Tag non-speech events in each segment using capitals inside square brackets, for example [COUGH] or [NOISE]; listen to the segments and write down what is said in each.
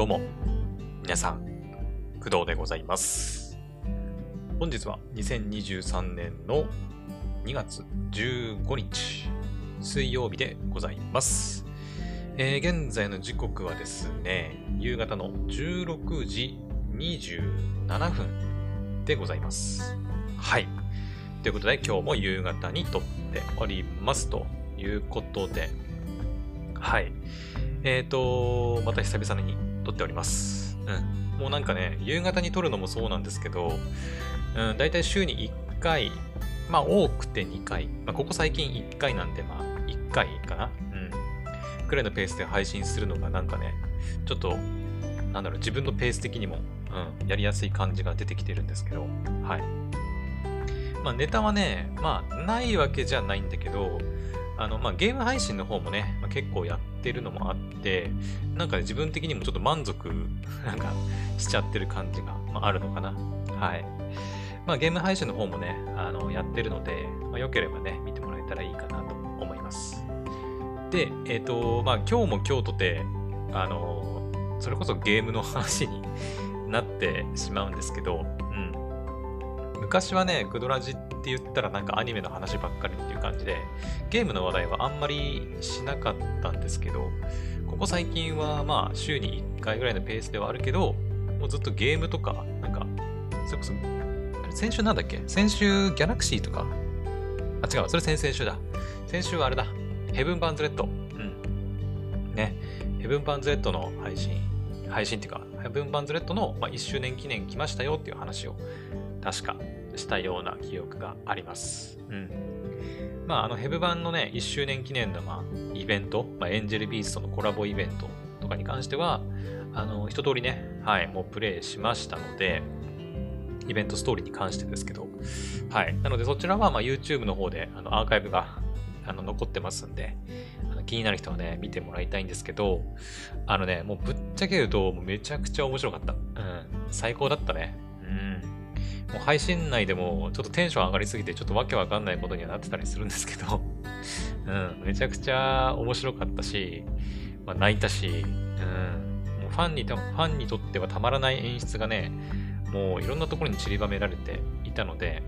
どうも、皆さん、工藤でございます。本日は2023年の2月15日、水曜日でございます。えー現在の時刻はですね、夕方の16時27分でございます。はい。ということで、今日も夕方に撮っておりますということで、はい。えっ、と、また久々に撮っております。うん。もうなんかね、夕方に撮るのもそうなんですけど、うん、だいたい週に1回、まあ多くて2回、まあここ最近1回なんで、まあ1回かなうん。くらいのペースで配信するのがなんかね、ちょっと、なんだろう、自分のペース的にも、うん、やりやすい感じが出てきてるんですけど、はい。まあネタはね、まあないわけじゃないんだけど、あの、まあゲーム配信の方もね、まあ、結構やってるのもあって、なんかね、自分的にもちょっと満足、[LAUGHS] なんか、しちゃってる感じが、まあ、あるのかな。はい。まあゲーム配信の方もね、あの、やってるので、まあ良ければね、見てもらえたらいいかなと思います。で、えっ、と、まあ今日も今日とて、あの、それこそゲームの話になってしまうんですけど、昔はね、クドラジって言ったらなんかアニメの話ばっかりっていう感じで、ゲームの話題はあんまりしなかったんですけど、ここ最近はまあ週に1回ぐらいのペースではあるけど、もうずっとゲームとか、なんか、それこそ、先週なんだっけ？先週ギャラクシーとか？あ、違う、それ先々週だ。先週はあれだ。ヘブン・バーンズ・レッド。うん。ね。ヘブン・バーンズ・レッドの配信、配信っていうか、ヘブン・バーンズ・レッドの、まあ、1周年記念来ましたよっていう話を、確かしたような記憶があります。うん。まあ、あの、ヘブ版のね、1周年記念の、まあ、イベント、まあ、エンジェルビーストのコラボイベントとかに関しては、あの、一通りね、はい、もうプレイしましたので、イベントストーリーに関してですけど、はい。なので、そちらは、ま、YouTube の方で、あの、アーカイブが、あの、残ってますんで、あの気になる人はね、見てもらいたいんですけど、あのね、もうぶっちゃけると、めちゃくちゃ面白かった。うん。最高だったね。うん。もう配信内でもちょっとテンション上がりすぎてちょっとわけわかんないことにはなってたりするんですけど、[LAUGHS] うん、めちゃくちゃ面白かったし、まあ、泣いたし、うん、もうファンにと、ファンにとってはたまらない演出がね、もういろんなところに散りばめられていたので、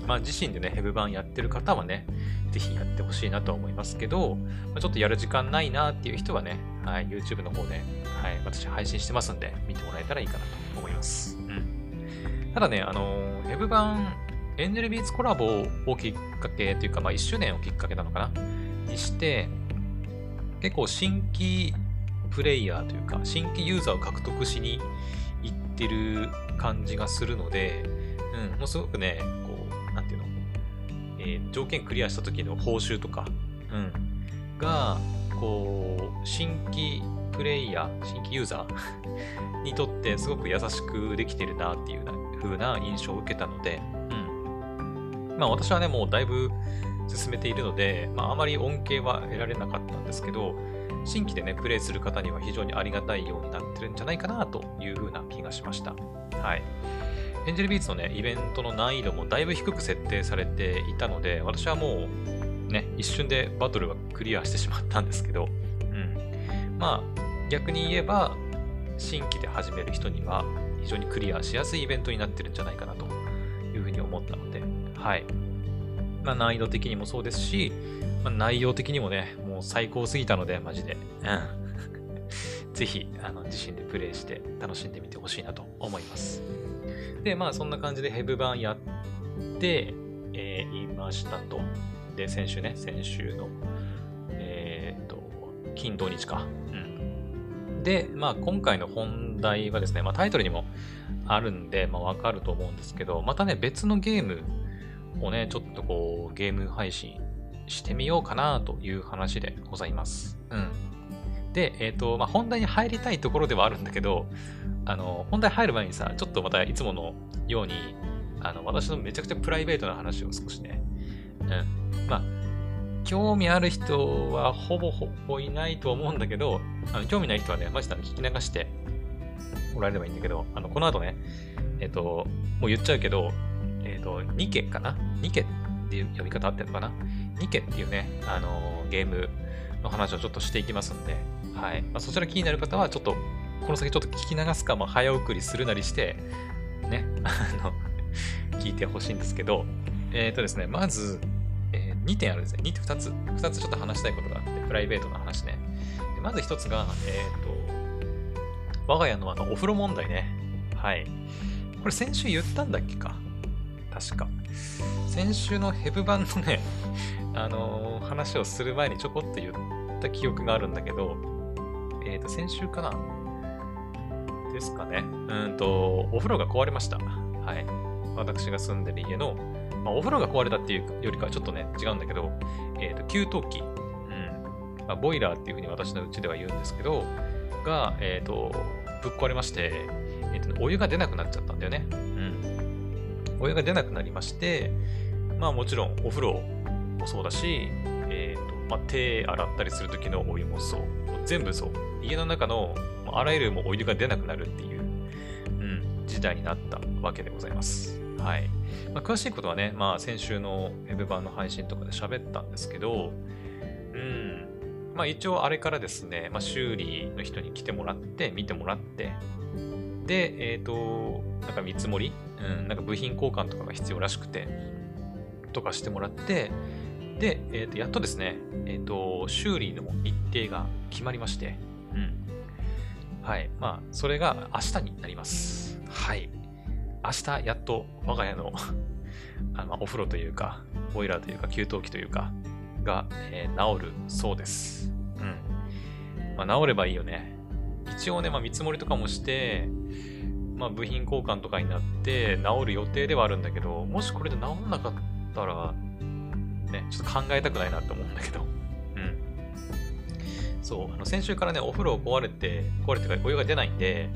うん、まあ自身でね、ヘブ版やってる方はね、ぜひやってほしいなと思いますけど、まあ、ちょっとやる時間ないなっていう人はね、はい、YouTube の方で、はい、私配信してますんで、見てもらえたらいいかなと思います。うん。ただね、あの、ヘブ版、エンジェルビーツコラボをきっかけというか、まあ1周年をきっかけなのかな？にして、結構新規プレイヤーというか、新規ユーザーを獲得しに行ってる感じがするので、うん、もうすごくね、こう、なんていうの、えー条件クリアした時の報酬とか、うん、が、こう、新規プレイヤー、新規ユーザーにとってすごく優しくできてるなっていう風な印象を受けたので、うん。まあ私はね、もうだいぶ進めているので、まああまり恩恵は得られなかったんですけど、新規でね、プレイする方には非常にありがたいようになってるんじゃないかなという風な気がしました。はい。エンジェルビーツのね、イベントの難易度もだいぶ低く設定されていたので、私はもうね、一瞬でバトルはクリアしてしまったんですけど、うん。まあ、逆に言えば、新規で始める人には非常にクリアしやすいイベントになってるんじゃないかなというふうに思ったので、はい。まあ、難易度的にもそうですし、まあ、内容的にもね、もう最高すぎたので、マジで。うん。[LAUGHS] ぜひ、あの、自身でプレイして楽しんでみてほしいなと思います。で、まあ、そんな感じでヘブ版やって、えー、いましたと。で、先週ね、先週の、えーっと、金土日か。うん。で、まあ、今回の本題はですね、まあ、タイトルにもあるんで、まあ、わかると思うんですけど、またね、別のゲームをね、ちょっとこう、ゲーム配信してみようかなという話でございます。うん。で、えっ、と、まあ、本題に入りたいところではあるんだけど、あの、本題入る前にさ、ちょっとまたいつものように、あの、私のめちゃくちゃプライベートな話を少しね、うん。まあ、興味ある人はほぼほぼいないと思うんだけど、あの興味ない人はね、マジで聞き流してもらえればいいんだけど、あの、この後ね、えっ、と、もう言っちゃうけど、えっ、と、ニケかな？ニケっていう呼び方あってるのかな？ニケっていうね、あのゲームの話をちょっとしていきますんで、はい。まあ、そちら気になる方は、ちょっとこの先ちょっと聞き流すか、ま、早送りするなりして、ね、あの、聞いてほしいんですけど、えっ、とですね、まず、2点あるんですね。2点2つ。2つちょっと話したいことがあって、プライベートな話ね。でまず1つが、えっ、ー、と、我が家のあのお風呂問題ね。はい。これ先週言ったんだっけか？確か。先週のヘブ版のね、[LAUGHS] あのー、話をする前にちょこっと言った記憶があるんだけど、えっ、ー、と、先週かな？ですかね。うんと、お風呂が壊れました。はい。私が住んでる家の、まあ、お風呂が壊れたっていうよりかはちょっとね、違うんだけど、えっ、ー、と、給湯器。うん。まあ、ボイラーっていうふうに私のうちでは言うんですけど、が、えっ、ー、と、ぶっ壊れまして、えっ、ー、と、お湯が出なくなっちゃったんだよね。うん。お湯が出なくなりまして、まあもちろんお風呂もそうだし、えっ、と、まあ、手洗ったりするときのお湯もそう。全部そう。家の中のあらゆるもお湯が出なくなるっていう、うん、時代になったわけでございます。はい。まあ、詳しいことはね、まあ、先週の Web 版の配信とかで喋ったんですけど、うん。まあ、一応あれからですね、まあ、修理の人に来てもらって、見てもらって、で、えっ、ー、と、なんか見積もり、うん、なんか部品交換とかが必要らしくて、とかしてもらって、で、え、ー、と、やっとですね、えっ、ー、と、修理の日程が決まりまして、うん。はい。まあ、それが明日になります。はい。明日、やっと我が家の [LAUGHS] あのお風呂というか、ボイラーというか、給湯器というか、が、えー、治るそうです。うん。まあ、治ればいいよね。一応ね、まあ、見積もりとかもして、まあ、部品交換とかになって治る予定ではあるんだけど、もしこれで治んなかったら、ね、ちょっと考えたくないなって思うんだけど。うんそう、あの先週からね、お風呂壊れて、壊れてからお湯が出ないんで、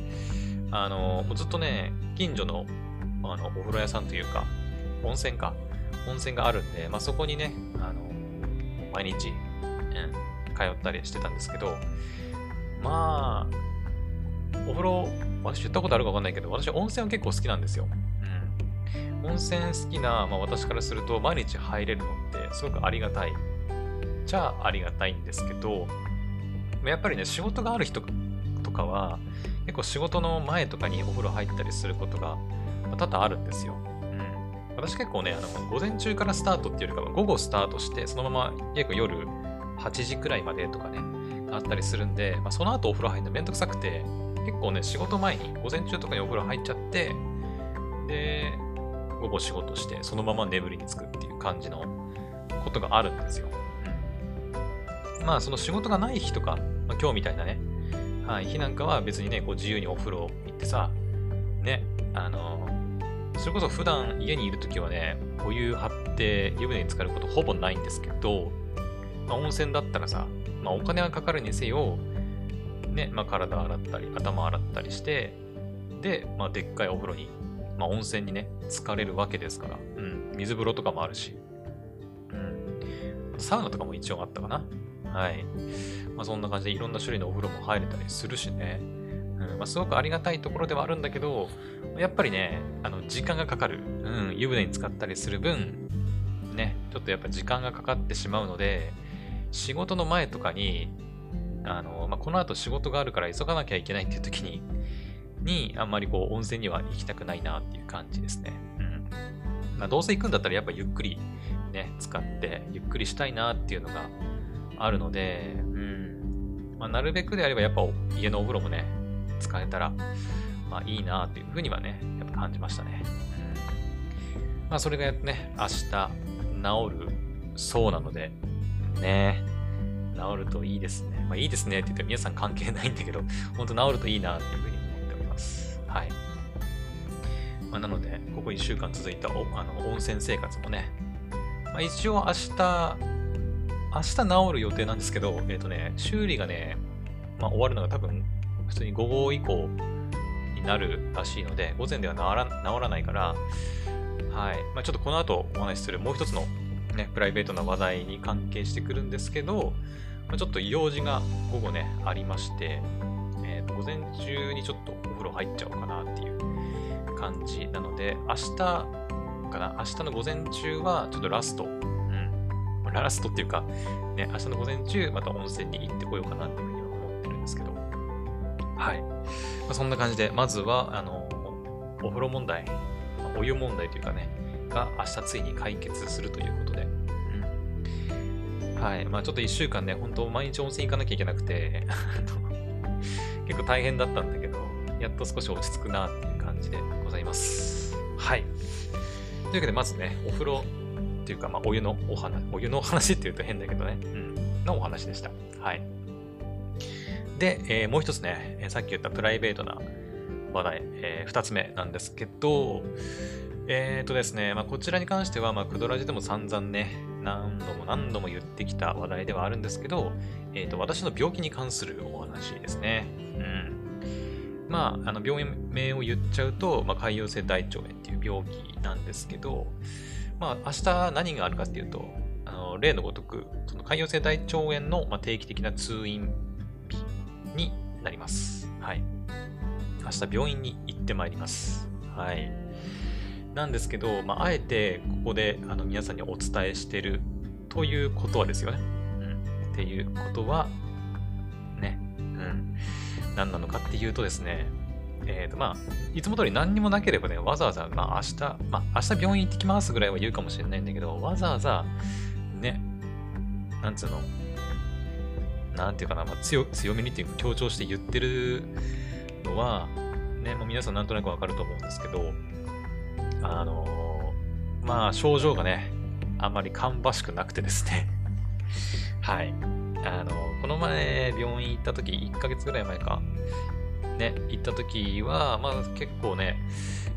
あの、もうずっとね、近所のあのお風呂屋さんというか、温泉か、温泉があるんで、まあ、そこにね、あの、毎日、うん、通ったりしてたんですけど、まあ、お風呂、私言ったことあるかわかんないけど、私温泉は結構好きなんですよ。うん。温泉好きな、まあ、私からすると、毎日入れるのってすごくありがたい。じゃあありがたいんですけど、やっぱりね、仕事がある人とかは、結構仕事の前とかにお風呂入ったりすることが多々あるんですよ。うん。私結構ね、あの、午前中からスタートっていうよりかは、午後スタートして、そのまま結構夜8時くらいまでとかね、あったりするんで、まあ、その後お風呂入るのめんどくさくて、結構ね、仕事前に、午前中とかにお風呂入っちゃって、で、午後仕事して、そのまま眠りにつくっていう感じのことがあるんですよ。まあ、その仕事がない日とか、まあ、今日みたいなね、はい、日なんかは別にね、こう自由にお風呂行ってさ、ね、あの、それこそ普段家にいるときはね、お湯張って湯船に浸かることほぼないんですけど、まあ、温泉だったらさ、まあ、お金はかかるにせよ、ね、まあ、体洗ったり、頭洗ったりして、で、まあ、でっかいお風呂に、まあ、温泉にね、浸かれるわけですから、うん、水風呂とかもあるし、うん、サウナとかも一応あったかな。はい。まあ、そんな感じでいろんな種類のお風呂も入れたりするしね。うんまあ、すごくありがたいところではあるんだけど、やっぱりね、あの時間がかかる。うん、湯船に使ったりする分、ね、ちょっとやっぱ時間がかかってしまうので、仕事の前とかに、あの、まあ、この後仕事があるから急がなきゃいけないっていう時に、に、あんまりこう、温泉には行きたくないなっていう感じですね。うん。まあ、どうせ行くんだったらやっぱゆっくりね、使って、ゆっくりしたいなっていうのがあるので、うん。まあ、なるべくであればやっぱ家のお風呂もね、使えたら、まあいいなっていうふうにはね、やっぱ感じましたね。まあそれがね、明日治るそうなので、ね、治るといいですね。まあいいですねって言って皆さん関係ないんだけど、本当治るといいなっていうふうに思っております。はい。まあ、なので、ここ1週間続いたあの温泉生活もね、まあ、一応明日、明日治る予定なんですけど、えっ、ー、とね、修理がね、まあ、終わるのが多分、普通に午後以降になるらしいので、午前では治ら治らないから、はい。まあ、ちょっとこの後お話しするもう一つのね、プライベートな話題に関係してくるんですけど、まあ、ちょっと用事が午後ね、ありまして、えー、と午前中にちょっとお風呂入っちゃおうかなっていう感じなので、明日かな、明日の午前中はちょっとラストラストっていうか、ね、明日の午前中、また温泉に行ってこようかなっていうふうには思ってるんですけど。はい。まあ、そんな感じで、まずは、あの、お風呂問題、お湯問題というかね、が明日ついに解決するということで。うん、はい。まあちょっと1週間ね、本当毎日温泉行かなきゃいけなくて [LAUGHS] 結構大変だったんだけど、やっと少し落ち着くなっていう感じでございます。はい。というわけで、まずね、お風呂っていうか、まあ、お湯のお話、お湯のお話って言うと変だけどね、うん、のお話でした。はい。で、えー、もう一つね、え、さっき言ったプライベートな話題、えー、二つ目なんですけど、えっ、ー、とですね、まあ、こちらに関しては、まあ、クドラジでも散々ね、何度も何度も言ってきた話題ではあるんですけど、えっ、ー、と、私の病気に関するお話ですね。うん。まあ、あの、病名を言っちゃうと、まあ、潰瘍性大腸炎っていう病気なんですけど、まあ、明日何があるかっていうと、あの例のごとく、その潰瘍性大腸炎の、ま、定期的な通院日になります。はい。明日病院に行ってまいります。はい。なんですけど、まあ、あえてここであの皆さんにお伝えしてるということはですよね。うん。っていうことは、ね。うん。何なのかっていうとですね、えっ、ー、と、まあ、いつも通り何にもなければね、わざわざ、まあ、明日、まあ、明日病院行ってきますぐらいは言うかもしれないんだけど、わざわざ、ね、なんつうの、なんていうかな、まあ、強強めにっていう強調して言ってるのは、ね、もう皆さんなんとなくわかると思うんですけど、あのー、まあ、症状がね、あんまり芳しくなくてですね [LAUGHS] はい。あのー、この前、病院行った時、1ヶ月ぐらい前か、ね、行った時は、まあ結構ね、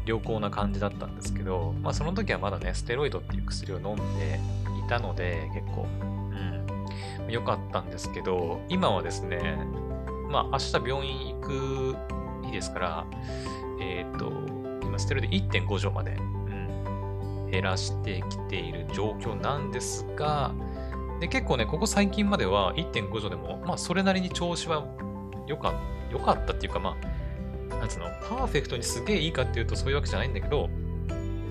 良好な感じだったんですけど、まあその時はまだね、ステロイドっていう薬を飲んでいたので、結構、うん、良かったんですけど、今はですね、まあ明日病院行く日ですから、えっ、ー、と、今ステロイド1.5錠まで、うん、減らしてきている状況なんですが、で結構ね、ここ最近までは1.5錠でも、まあそれなりに調子は良かった。良かったっていうか、まあ、なんつうの、パーフェクトにすげえいいかっていうとそういうわけじゃないんだけど、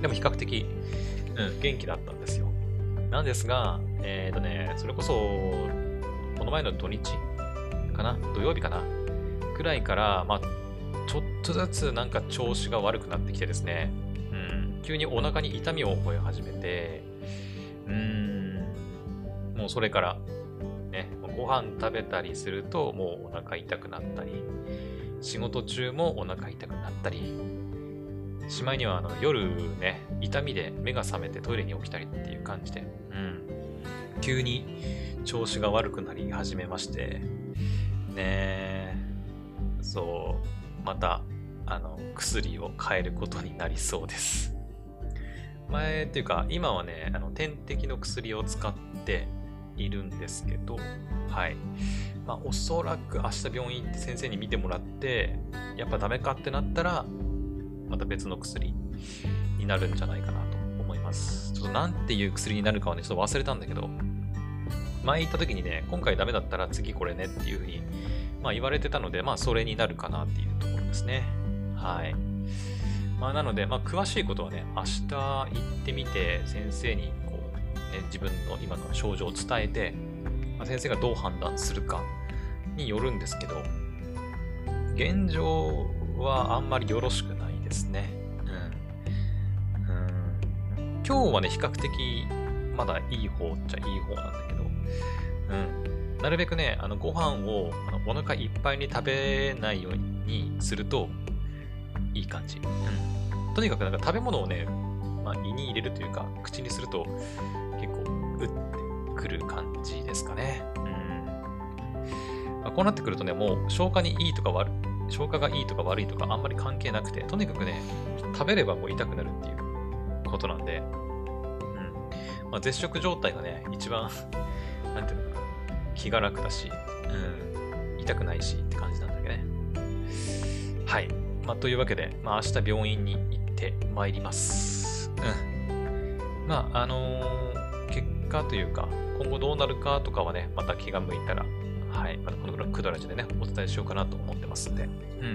でも比較的、うん、元気だったんですよ。なんですが、えっ、ー、とね、それこそ、この前の土日かな土曜日かなくらいから、まあ、ちょっとずつなんか調子が悪くなってきてですね、うん、急にお腹に痛みを覚え始めて、うん、もうそれから、ご飯食べたりするともうお腹痛くなったり、仕事中もお腹痛くなったり、しまいにはあの夜ね、痛みで目が覚めてトイレに起きたりっていう感じで、うん、急に調子が悪くなり始めまして、ねそう、また、あの、薬を変えることになりそうです。前っていうか、今はね、あの点滴の薬を使って、いるんですけど、はい。まあ、おそらく明日病院行って先生に見てもらって、やっぱダメかってなったら、また別の薬になるんじゃないかなと思います。ちょっとなんていう薬になるかはね、ちょっと忘れたんだけど、前行った時にね、今回ダメだったら次これねっていうふうに、まあ言われてたので、まあそれになるかなっていうところですね。はい。まあなので、まあ詳しいことはね、明日行ってみて先生にこうね、自分の今の症状を伝えて、先生がどう判断するかによるんですけど、現状はあんまりよろしくないですね。うん。うん今日はね、比較的まだいい方っちゃいい方なんだけど、うん。なるべくね、あのご飯をあのお腹いっぱいに食べないようにするといい感じ。うん。とにかくなんか食べ物をね、まあ、胃に入れるというか、口にすると、打ってくる感じですかね。うん。まあ、こうなってくるとね、もう消化にいいとか悪、消化がいいとか悪いとかあんまり関係なくて、とにかくね、食べればもう痛くなるっていうことなんで、うん。まあ、絶食状態がね、一番 [LAUGHS] なんていうのかな、気が楽だし、うん、痛くないしって感じなんだけどね。はい。まあ、というわけで、まあ、明日病院に行ってまいります。うん。まあ、あのーかというか、今後どうなるかとかはね、また気が向いたら、はい、またこのぐらいクドラジでね、お伝えしようかなと思ってますんで、うん。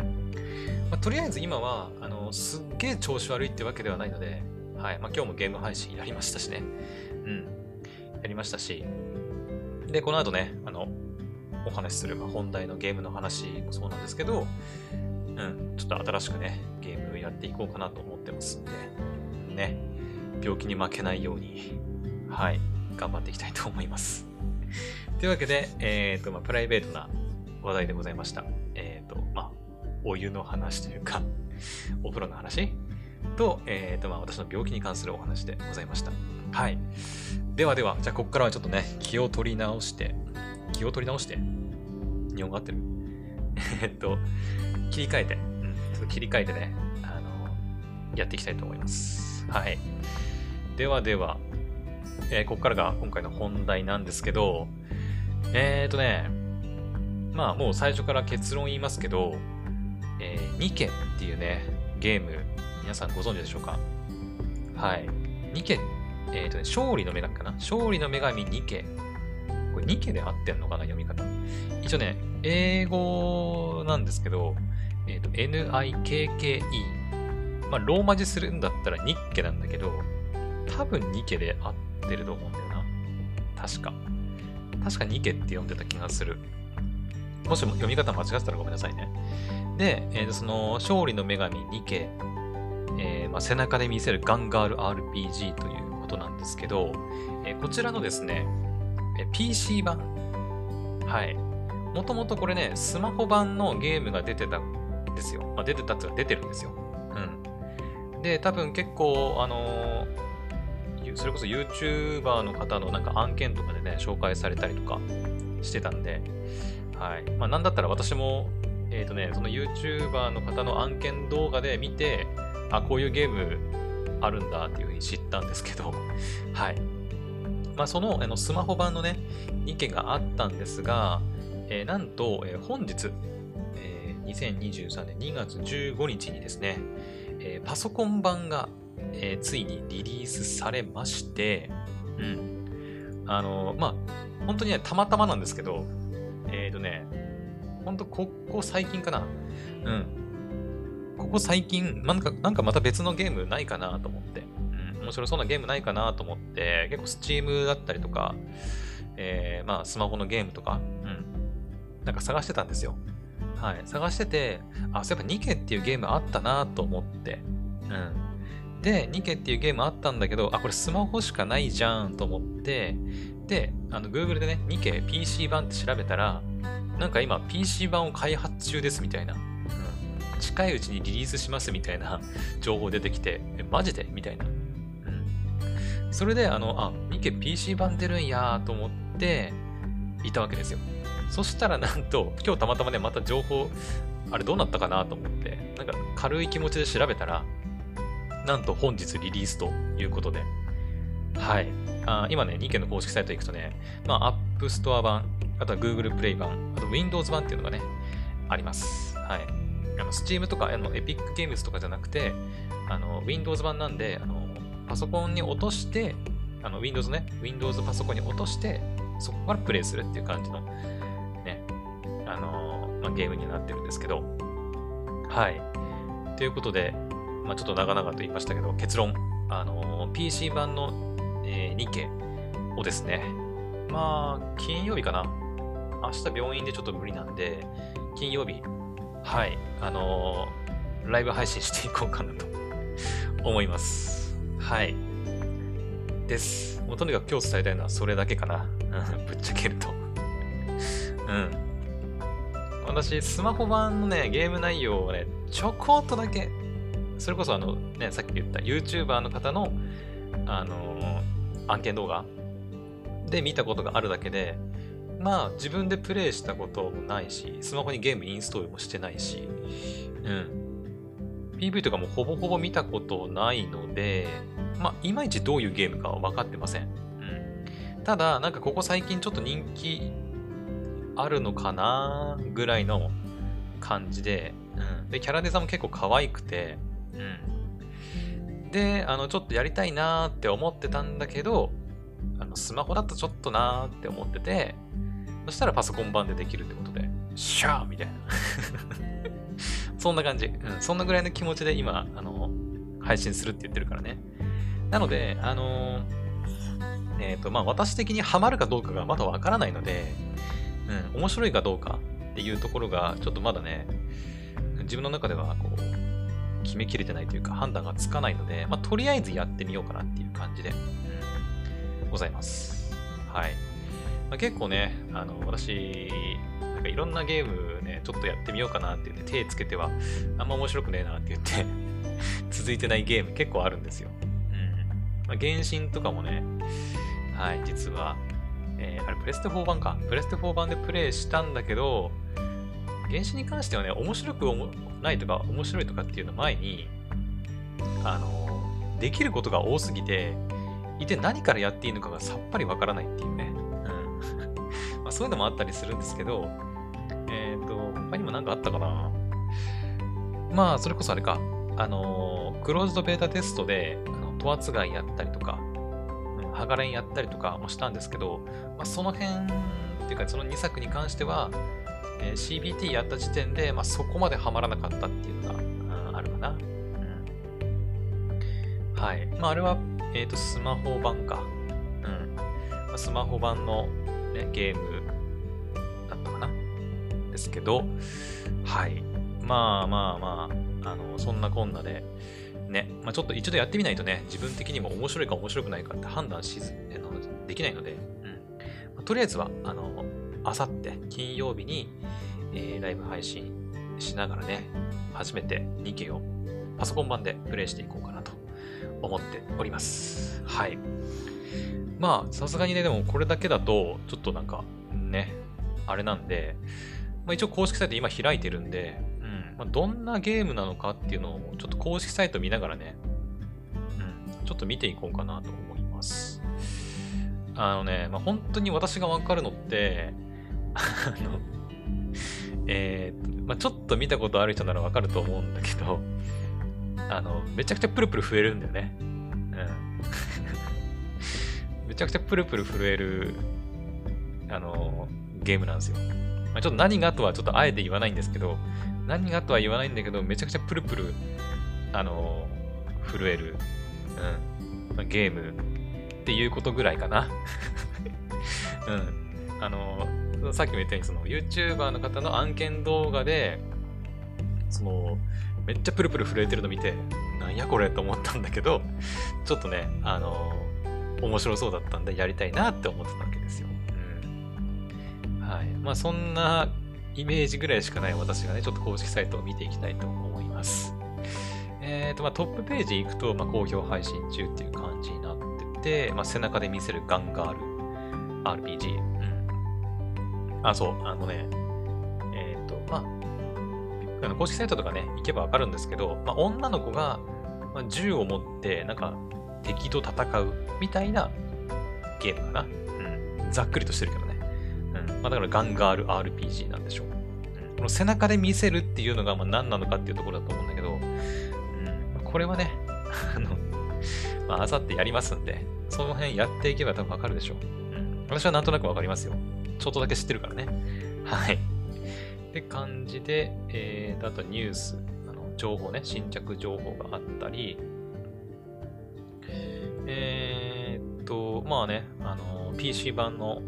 まあ、とりあえず今は、あの、すっげえ調子悪いってわけではないので、はい、まあ、今日もゲーム配信やりましたしね、うん、やりましたし、で、この後ね、あの、お話しする、ま、本題のゲームの話もそうなんですけど、うん、ちょっと新しくね、ゲームやっていこうかなと思ってますんで、ね、病気に負けないように、はい、頑張っていきたいと思います。というわけで、えっ、ー、と、まあ、プライベートな話題でございました。えっ、ー、と、まあ、お湯の話というか [LAUGHS] お風呂の話と、えっ、ー、と、まあ、私の病気に関するお話でございました。はい。ではでは、じゃあ、ここからはちょっとね、気を取り直して、気を取り直して、日本語合ってる？[LAUGHS] えっと、切り替えて、うん、ちょっと切り替えてね、あの、やっていきたいと思います。はい。ではでは、えー、ここからが今回の本題なんですけど、えーとね、まあもう最初から結論言いますけど、えー、ニケっていうね、ゲーム、皆さんご存知でしょうか？はい。ニケ、えーとね、勝利の女神かな？勝利の女神ニケ。これニケで合ってんのかな読み方。一応ね、英語なんですけど、えっ、と、N-I-K-K-E。まあ、ローマ字するんだったらニッケなんだけど、多分ニケで合ってると思うんだよな。確か。確かニケって読んでた気がする。もしも読み方間違ってたらごめんなさいね。で、えー、その、勝利の女神ニケ、えーまあ、背中で見せるガンガール RPG ということなんですけど、えー、こちらのですね、え PC 版。はい。もともとこれね、スマホ版のゲームが出てたんですよ。まあ、出てたっていうか出てるんですよ。うん。で、多分結構、あの、それこそ YouTuber の方のなんか案件とかでね、紹介されたりとかしてたんで、はい。まあ、なんだったら私も、えっ、ー、とね、その YouTuber の方の案件動画で見て、あ、こういうゲームあるんだっていうふうに知ったんですけど、[LAUGHS] はい。まあ、そのあのスマホ版のね、2件があったんですが、えー、なんと、えー、本日、えー、2023年2月15日にですね、え、パソコン版が、えー、ついにリリースされまして、うん。あのー、まあ、本当にね、たまたまなんですけど、えっ、ー、とね、ほんとここ最近かな。うん。ここ最近、なんか、なんかまた別のゲームないかなと思って。うん。面白そうなゲームないかなと思って、結構 Steam だったりとか、えー、まあスマホのゲームとか、うん。なんか探してたんですよ。はい。探してて、あ、そういえばニケっていうゲームあったなと思って。うん。で、ニケっていうゲームあったんだけど、あ、これスマホしかないじゃんと思って、で、あの、Google でね、ニケ PC 版って調べたら、なんか今 PC 版を開発中ですみたいな、うん、近いうちにリリースしますみたいな [LAUGHS] 情報出てきて、え、マジでみたいな。うん。それで、あの、あ、ニケ PC 版出るんやと思って、いたわけですよ。そしたらなんと、今日たまたまね、また情報、あれどうなったかなと思って、なんか軽い気持ちで調べたら、なんと本日リリースということで、はい。あ今ね、2件の公式サイト行くとね、まあ、App Store 版、あとは Google Play 版、あと Windows 版っていうのがね、あります。はい。あの、Steam とか、あの、Epic Games とかじゃなくて、あの、Windows 版なんで、あの、パソコンに落として、あの、Windows ね、Windows パソコンに落として、そこからプレイするっていう感じの、ね、あのまあ、ゲームになってるんですけど、はい。ということで、まあ、ちょっと長々と言いましたけど、結論、あの PC 版のえー、2件をですね、まあ、金曜日かな。明日病院でちょっと無理なんで、金曜日、はい、あのー、ライブ配信していこうかなと [LAUGHS] 思います。はい。です。もうとにかく今日伝えたいのはそれだけかな。[LAUGHS] ぶっちゃけると [LAUGHS] うん。私、スマホ版のね、ゲーム内容をね、ちょこっとだけ、それこそあの、ね、さっき言った YouTuber の方の、あのー案件動画で見たことがあるだけで、まあ自分でプレイしたこともないし、スマホにゲームインストールもしてないし、うん。PV とかもほぼほぼ見たことないので、まあいまいちどういうゲームかは分かってません。うん。ただ、なんかここ最近ちょっと人気あるのかなぐらいの感じで、うん。で、キャラデザも結構可愛くて、うん。で、あの、ちょっとやりたいなーって思ってたんだけど、あの、スマホだとちょっとなーって思ってて、そしたらパソコン版でできるってことで、シャーみたいな。[LAUGHS] そんな感じ。うん、そんなぐらいの気持ちで今、あの、配信するって言ってるからね。なので、あのえっ、ー、と、まあ、私的にハマるかどうかがまだわからないので、うん、面白いかどうかっていうところが、ちょっとまだね、自分の中ではこう、決めきれてないというか、判断がつかないので、まあ、とりあえずやってみようかなっていう感じで、ございます。はい。まあ、結構ね、あの、私、なんかいろんなゲームね、ちょっとやってみようかなって言って手つけては、あんま面白くねえなって言って [LAUGHS] 続いてないゲーム結構あるんですよ。うん。まあ、原神とかもね、はい、実は、えー、あれ、プレステ4版か。プレステ4版でプレイしたんだけど、原神に関してはね、面白くないとか、面白いとかっていうの前に、あの、できることが多すぎて、一体何からやっていいのかがさっぱりわからないっていうね。うん。[LAUGHS] まあ、そういうのもあったりするんですけど、えっ、ー、と、他にも何かあったかなまあ、それこそあれか。あのクローズドベータテストで、あの、ト圧ガイやったりとか、うん、ハガレンやったりとかもしたんですけど、まあ、その辺っていうか、その2作に関しては、えー、CBT やった時点で、まあ、そこまでハマらなかったっていうのが、あるかな。うん、はい。まあ、あれは、えっ、ー、と、スマホ版か。うん。まあ、スマホ版の、ね、ゲームだったかな。ですけど、はい。まあまあまあ、あの、そんなこんなで、ね、まあ、ちょっと一度やってみないとね、自分的にも面白いか面白くないかって判断しず、できないので、うん。まあ、とりあえずは、あの、あさって金曜日に、えー、ライブ配信しながらね、初めて2件をパソコン版でプレイしていこうかなと思っております。はい。まあ、さすがにね、でもこれだけだと、ちょっとなんか、ね、あれなんで、まあ、一応公式サイト今開いてるんで、うんまあ、どんなゲームなのかっていうのをちょっと公式サイト見ながらね、うん、ちょっと見ていこうかなと思います。あのね、まあ、本当に私がわかるのって、あの、えー、まあ、ちょっと見たことある人ならわかると思うんだけど、あの、めちゃくちゃプルプル震えるんだよね。うん。[LAUGHS] めちゃくちゃプルプル震える、あの、ゲームなんですよ。まあ、ちょっと何がとはちょっとあえて言わないんですけど、何がとは言わないんだけど、めちゃくちゃプルプル、あの、震える、うん、まあ、ゲームっていうことぐらいかな。[LAUGHS] うん。あの、さっきも言ったように、その YouTuber の方の案件動画で、その、めっちゃプルプル震えてるの見て、なんやこれと思ったんだけど、ちょっとね、あの、面白そうだったんでやりたいなって思ってたわけですよ。うん。はい。まあそんなイメージぐらいしかない私がね、ちょっと公式サイトを見ていきたいと思います。えっ、ー、と、まあトップページ行くと、まあ好評配信中っていう感じになってて、まあ背中で見せるガンガール RPG。あ、そう、あのね、えっ、ー、と、まあ、あの公式サイトとかね、行けばわかるんですけど、まあ、女の子が、まあ、銃を持って、なんか、敵と戦うみたいなゲームかな。うん。ざっくりとしてるけどね。うん。まあ、だからガンガール RPG なんでしょう。うん、この背中で見せるっていうのが、まあ、何なのかっていうところだと思うんだけど、うん。これはね、[LAUGHS] あの、まあ、あさってやりますんで、その辺やっていけば多分わかるでしょう。うん。私はなんとなくわかりますよ。ちょっとだけ知ってるからね。はい。って感じで、えー、あとニュース、あの情報ね、新着情報があったり、えー、っと、まあね、あの、PC 版の、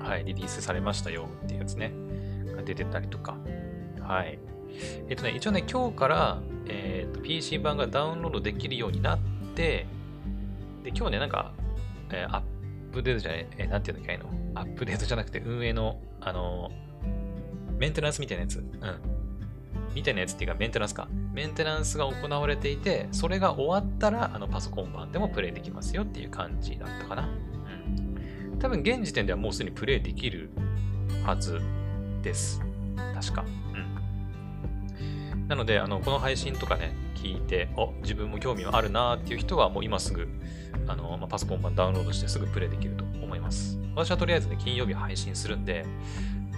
はい、リリースされましたよっていうやつね、が出てたりとか、はい。えっとね、一応ね、今日から、えー、っと、PC 版がダウンロードできるようになって、で、今日ね、なんか、えー、アップデートじゃない、えー、なんていうんだっけ、の、アップデートじゃなくて運営の、あのメンテナンスみたいなやつ。うん。みたいなやつっていうか、メンテナンスか。メンテナンスが行われていて、それが終わったら、あの、パソコン版でもプレイできますよっていう感じだったかな。うん。多分、現時点ではもうすでにプレイできるはずです。確か。うん。なので、あの、この配信とかね、聞いて、お、自分も興味があるなーっていう人は、もう今すぐ、あの、まあ、パソコン版ダウンロードしてすぐプレイできると思います。私はとりあえずね、金曜日配信するんで、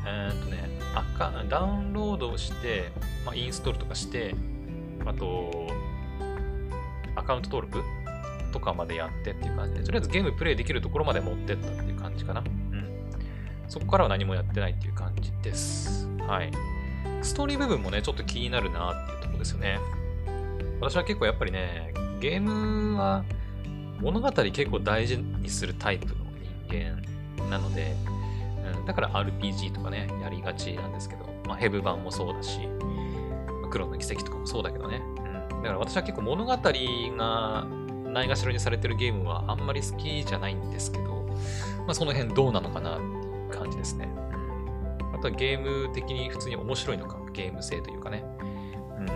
えー、っとね、赤、ダウンロードをして、まあ、インストールとかして、あと、アカウント登録とかまでやってっていう感じで、とりあえずゲームプレイできるところまで持ってったっていう感じかな。うん。そこからは何もやってないっていう感じです。はい。ストーリー部分もね、ちょっと気になるなっていうところですよね。私は結構やっぱりね、ゲームは物語結構大事にするタイプの人間なので、うん、だから RPG とかね、やりがちなんですけど、まあ、ヘブ版もそうだし、まあ、黒の奇跡とかもそうだけどね。うん、だから私は結構物語がないがしろにされてるゲームはあんまり好きじゃないんですけど、まあ、その辺どうなのかなっていう感じですね。ゲーム的に普通に面白いのか、ゲーム性というかね。うん、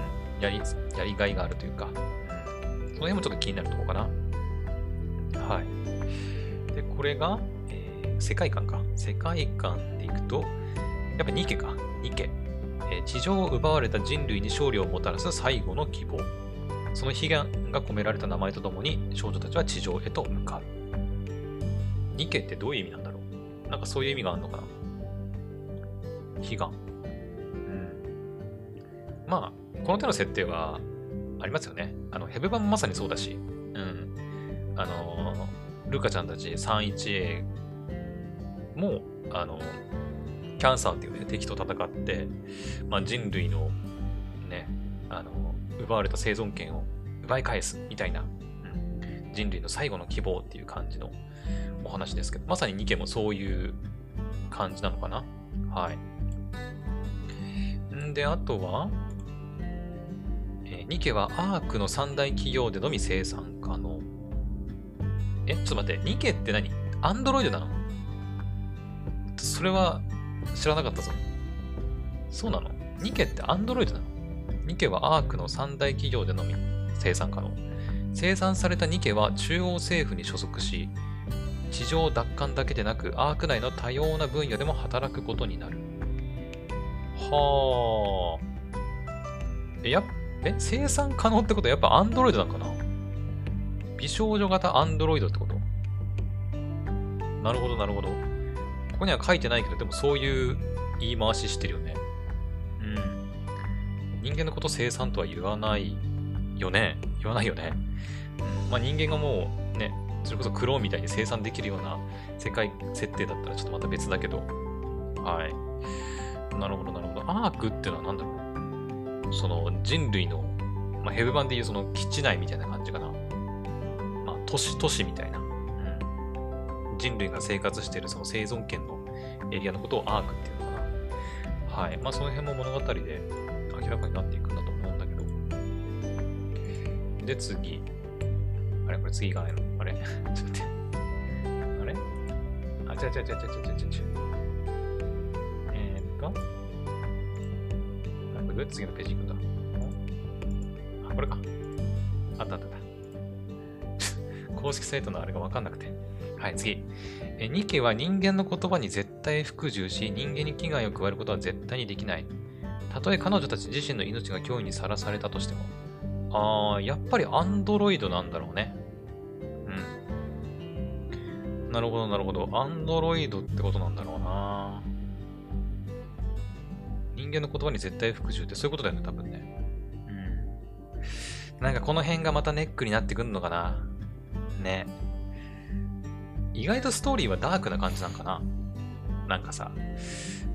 やり、やりがいがあるというか、うん、その辺もちょっと気になるところかな。はい。で、これが、えー、世界観か。世界観でいくと、やっぱニケか。ニケ。えー、地上を奪われた人類に勝利をもたらす最後の希望。その悲願が込められた名前とともに少女たちは地上へと向かう。ニケってどういう意味なんだろうなんかそういう意味があるのかな悲願。うん。まあ、この手の設定はありますよね。あの、ヘブ版もまさにそうだし、うん。あの、ルカちゃんたち 31A も、あの、キャンサーっていうね、敵と戦って、まあ、人類のね、あの、奪われた生存権を奪い返すみたいな、うん、人類の最後の希望っていう感じのお話ですけど、まさにニケもそういう感じなのかなはい。で、あとは、えー、ニケはアークの三大企業でのみ生産可能。え、ちょっと待って、ニケって何？アンドロイドなの？それは知らなかったぞ。そうなの？ニケってアンドロイドなの？ニケはアークの三大企業でのみ生産可能。生産されたニケは中央政府に所属し、地上奪還だけでなく、アーク内の多様な分野でも働くことになる。はあ。え、やえ、生産可能ってことはやっぱアンドロイドなんかな？美少女型アンドロイドってこと？なるほど、なるほど。ここには書いてないけど、でもそういう言い回ししてるよね。うん。人間のこと生産とは言わないよね。言わないよね。うん、まあ人間がもうね、それこそクローンみたいに生産できるような世界設定だったらちょっとまた別だけど。はい。なるほど、なるほど。アークっていうのは何だろうその人類の、まあ、ヘブ版でいうその基地内みたいな感じかな。まあ、都市、都市みたいな。うん。人類が生活しているその生存権のエリアのことをアークっていうのかな。はい。まあ、その辺も物語で明らかになっていくんだと思うんだけど。で、次。あれ？これ次行かないの？あれ？[LAUGHS] ちょっと待って。あれ？あ、違う違う違う違う違う違う違う。次のページ行くんだあ、これか。あったあったあった。[LAUGHS] 公式サイトのあれがわかんなくて。はい、次。えニケは人間の言葉に絶対服従し、人間に危害を加えることは絶対にできない。たとえ彼女たち自身の命が脅威にさらされたとしても。あー、やっぱりアンドロイドなんだろうね。うんなるほど、なるほど。アンドロイドってことなんだろう人間の言葉に絶対服従ってそういうことだよね、多分ね。うん。なんかこの辺がまたネックになってくんのかな。ね。意外とストーリーはダークな感じなんかな。なんかさ。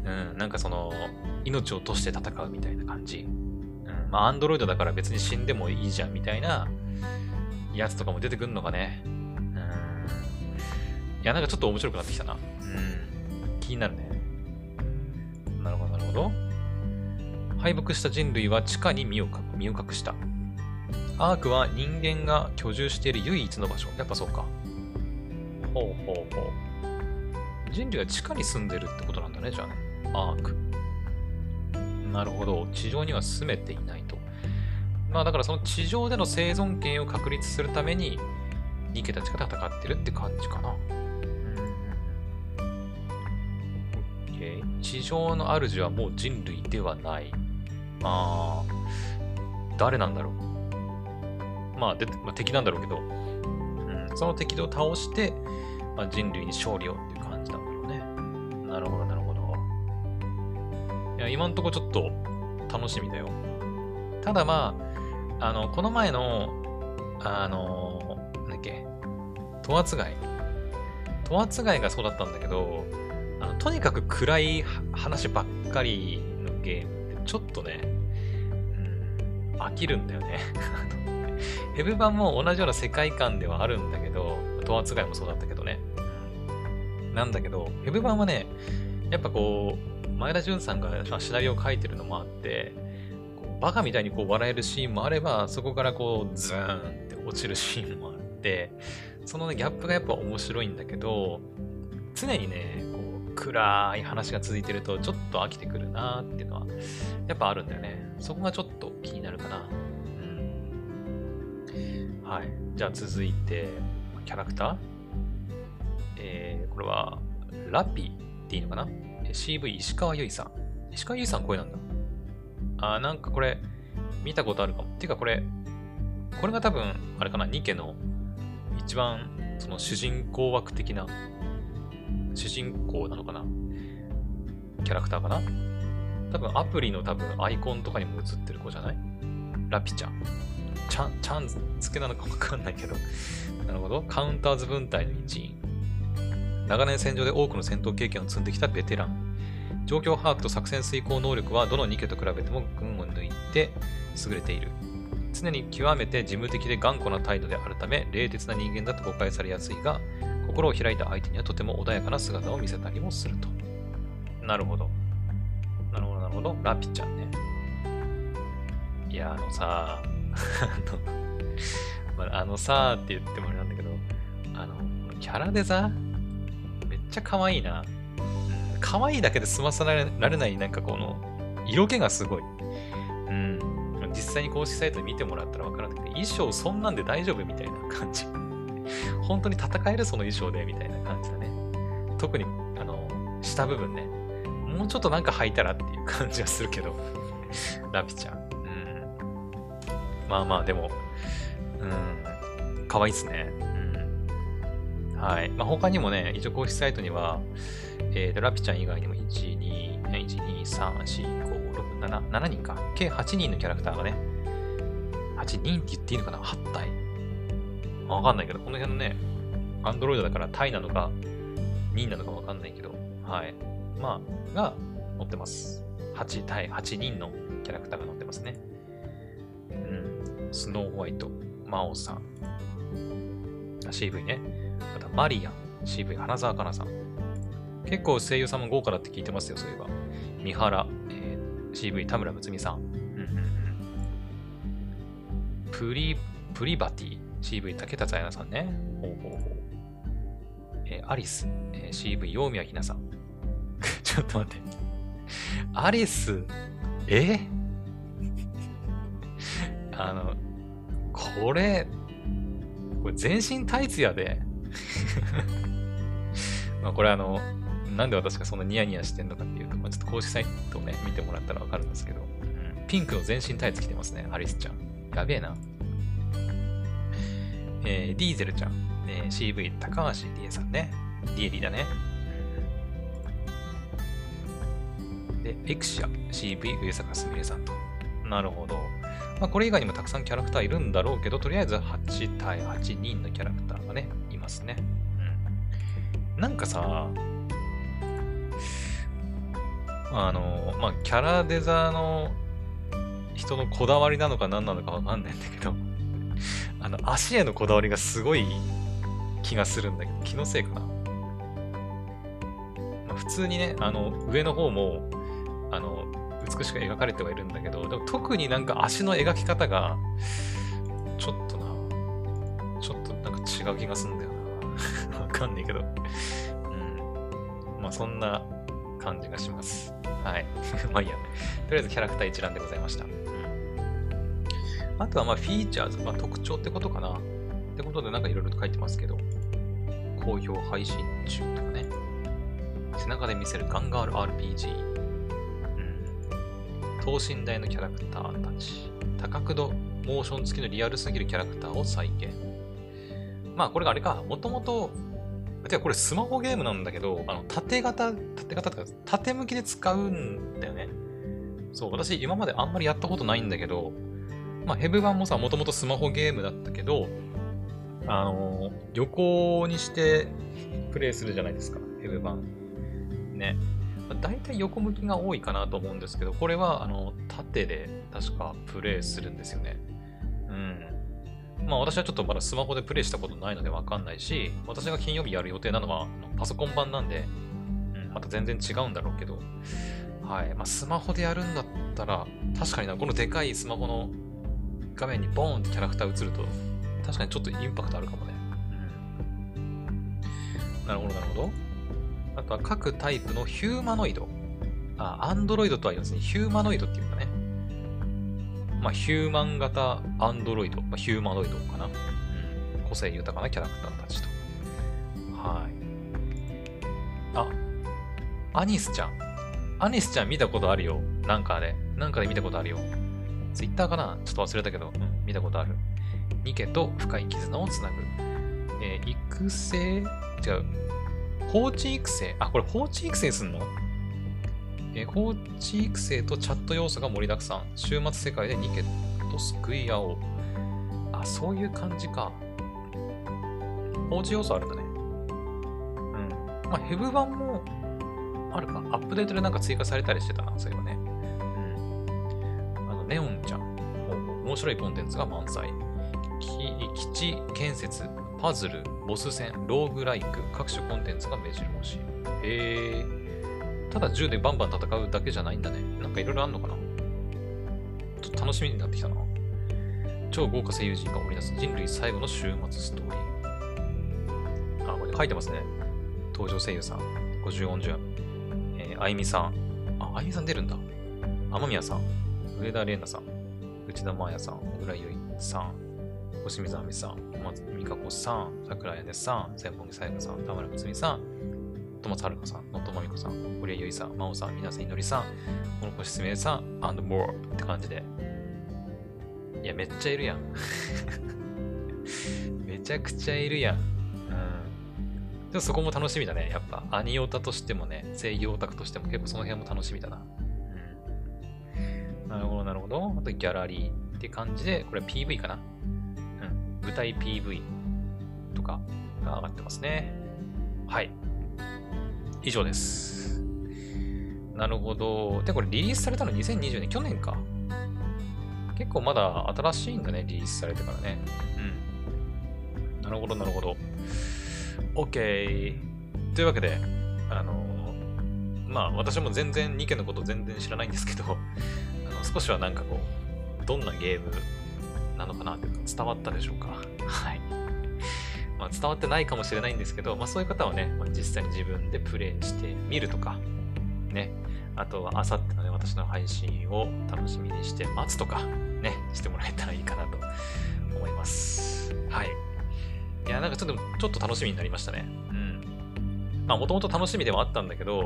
うん、なんかその、命を落として戦うみたいな感じ。うん、まあ、アンドロイドだから別に死んでもいいじゃんみたいなやつとかも出てくんのかね。いや、なんかちょっと面白くなってきたな。うん。気になるね。なるほど、なるほど。敗北した人類は地下に身を身を隠した。アークは人間が居住している唯一の場所。やっぱそうか。ほうほうほう。人類は地下に住んでるってことなんだね、じゃあね。アーク。なるほど。地上には住めていないと。まあだからその地上での生存権を確立するために、ニケたちが戦ってるって感じかな。地上の主はもう人類ではない。あー、誰なんだろう。まあ、でまあ、敵なんだろうけど、うん、その敵を倒して、まあ、人類に勝利をっていう感じなんだろうね。なるほど、なるほど。いや、今んとこちょっと楽しみだよ。ただまあ、あの、この前の、あの、なんだっけ、ト圧街。ト圧街がそうだったんだけど、あのとにかく暗い話ばっかりのゲームってちょっとね、飽きるんだよね。[LAUGHS] ヘブ版も同じような世界観ではあるんだけど、トアツガイもそうだったけどね。なんだけど、ヘブ版はね、やっぱこう、前田純さんがシナリオを書いてるのもあって、こうバカみたいにこう笑えるシーンもあれば、そこからこう、ズーンって落ちるシーンもあって、そのね、ギャップがやっぱ面白いんだけど、常にね、暗い話が続いてると、ちょっと飽きてくるなっていうのは、やっぱあるんだよね。そこがちょっと気になるかな。うん。はい。じゃあ続いて、キャラクターえー、これは、ラピーっていいのかな ?CV 石川由依さん。石川由依さん声なんだ。あー、なんかこれ、見たことあるかも。ていうかこれ、これが多分、あれかな、ニケの一番、その主人公枠的な、主人公なのかな？キャラクターかな？多分アプリの多分アイコンとかにも映ってる子じゃない？ラピちゃん。ちゃん、ちゃん付けなのかわかんないけど。なるほど。カウンターズ分隊の一員。長年戦場で多くの戦闘経験を積んできたベテラン。状況把握と作戦遂行能力はどの2家と比べても群を抜いて優れている。常に極めて事務的で頑固な態度であるため、冷徹な人間だと誤解されやすいが、心を開いた相手にはとても穏やかな姿を見せたりもすると。なるほど。なるほど、なるほど。ラピちゃんね。いや、あのさ、あの、まあ、あのさって言ってもあれなんだけど、あの、キャラデザめっちゃ可愛いな。可愛いだけで済まさられない、なんかこの、色気がすごい。うん。実際に公式サイト見てもらったらわからなくて、衣装そんなんで大丈夫みたいな感じ。本当に戦えるその衣装でみたいな感じだね。特に、あの、下部分ね。もうちょっとなんか履いたらっていう感じがするけど。[LAUGHS] ラピちゃん。うん。まあまあ、でも、うん。可愛いっすね。うん。はい。まあ他にもね、一応公式サイトには、えーと、ラピちゃん以外にも1、2、1、2、3、4、5、6、7、7人か。計8人のキャラクターがね、8人って言っていいのかな ?8 体。わかんないけど、この辺のね、アンドロイドだからタイなのか、人なのかわかんないけど、はい。まあ、が載ってます。8対8人のキャラクターが載ってますね。うん。スノーホワイト、マオさん、CV ね。あと、マリアン、CV、花澤香菜さん。結構声優さんも豪華だって聞いてますよ、そういえば。三原、えー CV、田村睦美さん。うんうんうん。プリ、プリバティ、CV、竹田彩奈さんね。ほうほうほう。えーアリス、えー CV、陽宮ひなさん。[LAUGHS] ちょっと待って。アリス、え？[LAUGHS] あの、これ、これ全身タイツやで。[LAUGHS] まあこれあの、なんで私がそんなニヤニヤしてんのかっていうと、まあ、ちょっと公式サイトをね、見てもらったらわかるんですけど、うんピンクの全身タイツ着てますね、アリスちゃん。やべえな。えーディーゼルちゃん、えー CV 高橋理恵さんね。ディエリーだね。で、エクシア CV 上坂すみれさんと。なるほど。まあ、これ以外にもたくさんキャラクターいるんだろうけど、とりあえず8対8人のキャラクターがね、いますね。うん。なんかさ、あの、まあ、キャラデザの人のこだわりなのか何なのかわかんないんだけど、あの、足へのこだわりがすごい気がするんだけど、気のせいかな。まあ、普通にね、あの、上の方も、あの、美しく描かれてはいるんだけど、でも特になんか足の描き方が、ちょっとな、ちょっとなんか違う気がするんだよな。[LAUGHS] わかんないけど。うん。まあそんな感じがします。はい。[LAUGHS] まあいいや。とりあえずキャラクター一覧でございました。あとはまあフィーチャーズ、まあ特徴ってことかな。ってことでなんかいろいろと書いてますけど、好評配信中とかね。背中で見せるガンガール RPG。うん。等身大のキャラクターたち。多角度モーション付きのリアルすぎるキャラクターを再現。まあこれがあれか、もともと、てかこれスマホゲームなんだけど、あの縦型、縦型とか縦向きで使うんだよね。そう、私今まであんまりやったことないんだけど、まあヘブ版もさ、もともとスマホゲームだったけど、あのー横にしてプレイするじゃないですか、ヘブ版。ね。まあ大体横向きが多いかなと思うんですけど、これはあの縦で確かプレイするんですよね。うん。まあ私はちょっとまだスマホでプレイしたことないのでわかんないし、私が金曜日やる予定なのはパソコン版なんで、うん、また全然違うんだろうけど、はい。まあ、スマホでやるんだったら、確かにな、このでかいスマホの画面にボーンってキャラクター映ると、確かにちょっとインパクトあるかもね。うん。なるほど、なるほど。あとは各タイプのヒューマノイド。あ、アンドロイドとは言わずにヒューマノイドっていうかね。まあ、ヒューマン型アンドロイド。まあ、ヒューマノイドかな。うん。個性豊かなキャラクターたちと。はい。あ、アニスちゃん。アニスちゃん見たことあるよ。なんかで。なんかで見たことあるよ。ツイッターかな？ちょっと忘れたけど、うん、見たことある。ニケと深い絆をつなぐ。えー、育成？違う。放置育成？あ、これ放置育成すんの？えー、放置育成とチャット要素が盛りだくさん。週末世界でニケと救い合おう。あ、そういう感じか。放置要素あるんだね。うん。まあ、ヘブ版もあるか。アップデートでなんか追加されたりしてたな、そういえばね。ネオンちゃん。面白いコンテンツが満載。基地建設、パズル、ボス戦、ローグライク、各種コンテンツが目白押し。へえ。ただ銃でバンバン戦うだけじゃないんだね。なんかいろいろあんのかな？ちょっと楽しみになってきたな。超豪華声優陣が織り出す人類最後の週末ストーリー。あ、これ書いてますね。登場声優さん。50音順。えー、あいみさん。あ、あいみさん出るんだ。天宮さん。上田玲奈さん。内田真彩さん。小倉優衣さん。星水亜美さん。松美香子さん。桜屋根さん。千本木さやかさん。田村睦美さん。戸松遥さん。野戸真美子さん。堀江由衣さん。真央さん。水瀬いのりさん。この子すみさん。and more って感じで。いや、めっちゃいるやん。[LAUGHS] めちゃくちゃいるやん。うん。でもそこも楽しみだね。やっぱ、アニオタとしてもね、声優オタクとしても結構その辺も楽しみだ。なるほど、なるほど。あと、ギャラリーって感じで、これ PV かな。うん。舞台 PV とかが上がってますね。はい。以上です。なるほど。で、これリリースされたの2020年、去年か。結構まだ新しいんだね、リリースされてからね。うん。なるほど、なるほど。OK。というわけで、あのまあ私も全然、2件のこと全然知らないんですけど、少しはなんかこう、どんなゲームなのかなっていうか伝わったでしょうか。はい。まあ、伝わってないかもしれないんですけど、まあそういう方はね、まあ、実際に自分でプレイしてみるとか、ね、あとはあさってのね、私の配信を楽しみにして待つとか、ね、してもらえたらいいかなと思います。はい。いや、なんかちょっと、ちょっと楽しみになりましたね。うん。まあ、もともと楽しみではあったんだけど、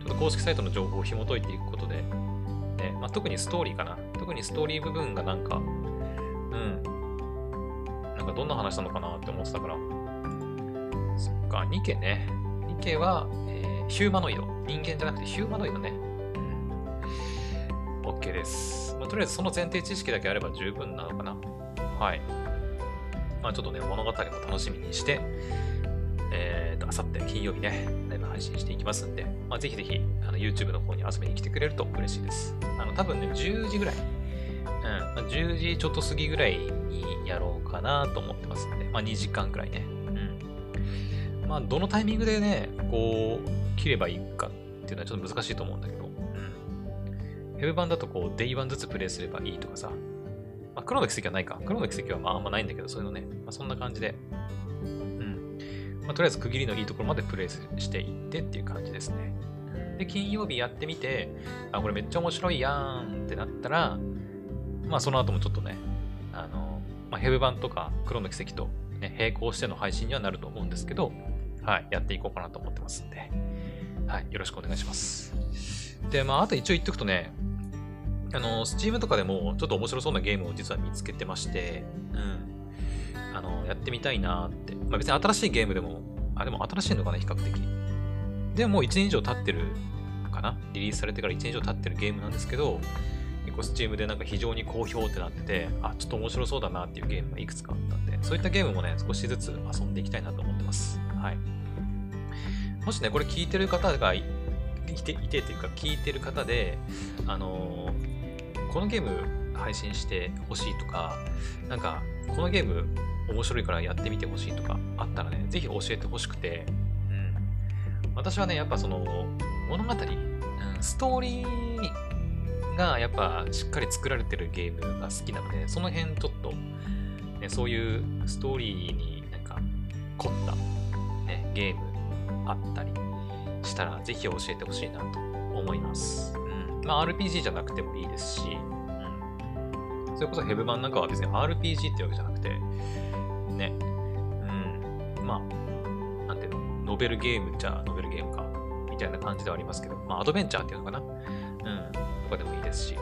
ちょっと公式サイトの情報を紐解いていくことで、ね、まあ、特にストーリーかな。特にストーリー部分がなんか、うん。なんかどんな話なのかなって思ってたから。そっか、ニケね。ニケは、えー、ヒューマノイド。人間じゃなくてヒューマノイドね。うん。OK です。まあ、とりあえずその前提知識だけあれば十分なのかな。はい。まあちょっとね、物語も楽しみにして、えっ、ー、と、あさって金曜日ね、配信していきますんで、まあぜひぜひ、あの、YouTube の方に遊びに来てくれると嬉しいです。あの、多分ね、10時ぐらい、うん、10時ちょっと過ぎぐらいにやろうかなと思ってますんで、まあ2時間くらいね。うん。まあ、どのタイミングでね、こう、切ればいいかっていうのはちょっと難しいと思うんだけど、うん。ヘブ版だとこう、デイ版ずつプレイすればいいとかさ、まあ、黒の奇跡はないか。黒の奇跡はまああんまないんだけど、そういうのね。まあ、そんな感じで。まあ、とりあえず区切りのいいところまでプレイしていってっていう感じですね。で、金曜日やってみて、あ、これめっちゃ面白いやんってなったら、まあその後もちょっとね、あの、まあ、ヘブ版とか黒の奇跡と、ね、並行しての配信にはなると思うんですけど、はい、やっていこうかなと思ってますんで、はい、よろしくお願いします。で、まあ、あと一応言っとくとね、あの、スチームとかでもちょっと面白そうなゲームを実は見つけてまして、うん。あの、やってみたいなって。まあ別に新しいゲームでも、あ、でも新しいのかな、比較的。でももう1年以上経ってるかな？リリースされてから1年以上経ってるゲームなんですけど、結構スチームでなんか非常に好評ってなってて、あ、ちょっと面白そうだなっていうゲームがいくつかあったんで、そういったゲームもね、少しずつ遊んでいきたいなと思ってます。はい。もしね、これ聞いてる方がいて、いてというか聞いてる方で、あのーこのゲーム配信してほしいとか、なんか、このゲーム面白いからやってみてほしいとかあったらね、ぜひ教えてほしくて、うん。私はね、やっぱその、物語、うん、ストーリーがやっぱしっかり作られてるゲームが好きなので、その辺ちょっと、ね、そういうストーリーになんか凝った、ね、ゲームあったりしたら、ぜひ教えてほしいなと思います。うん。まあ RPG じゃなくてもいいですし、それこそヘブ版なんかは別に RPG ってわけじゃなくて、ね、うん。まあ、なんていうの、ノベルゲームじゃノベルゲームか、みたいな感じではありますけど、まあアドベンチャーっていうのかな。うん。とかでもいいですし、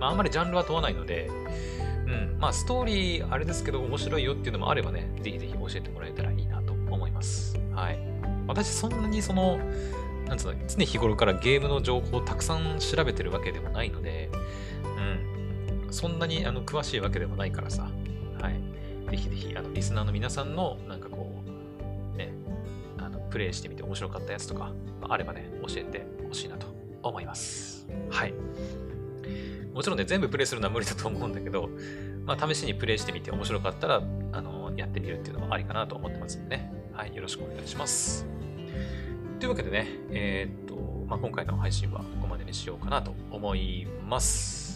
まああんまりジャンルは問わないので、うん。まあストーリーあれですけど面白いよっていうのもあればね、ぜひぜひ教えてもらえたらいいなと思います。はい。私そんなにその、なんつうの、常日頃からゲームの情報をたくさん調べてるわけでもないので、そんなにあの詳しいわけでもないからさ、はい。ぜひぜひ、あの、リスナーの皆さんの、なんかこう、ね、あの、プレイしてみて面白かったやつとか、あればね、教えてほしいなと思います。はい。もちろんね、全部プレイするのは無理だと思うんだけど、まあ、試しにプレイしてみて面白かったら、あの、やってみるっていうのもありかなと思ってますんでね。はい、よろしくお願いします。というわけでね、えー、っと、まあ、今回の配信はここまでにしようかなと思います。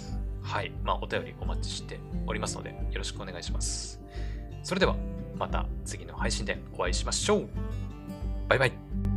はい。まあ、お便りお待ちしておりますので、よろしくお願いします。それでは、また次の配信でお会いしましょう。バイバイ。